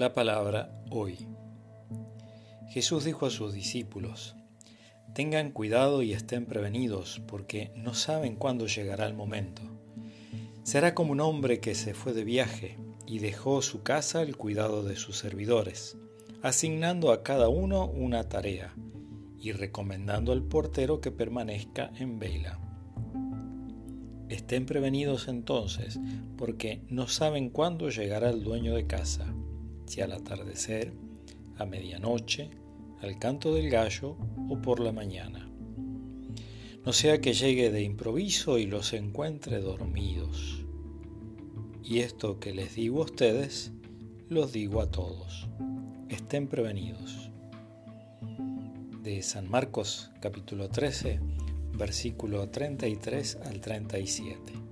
La palabra hoy. Jesús dijo a sus discípulos, Tengan cuidado y estén prevenidos, porque no saben cuándo llegará el momento. Será como un hombre que se fue de viaje y dejó su casa al cuidado de sus servidores, asignando a cada uno una tarea y recomendando al portero que permanezca en vela. Estén prevenidos entonces, porque no saben cuándo llegará el dueño de casa si al atardecer, a medianoche, al canto del gallo o por la mañana. No sea que llegue de improviso y los encuentre dormidos. Y esto que les digo a ustedes, los digo a todos. Estén prevenidos. De San Marcos capítulo 13, versículo 33 al 37.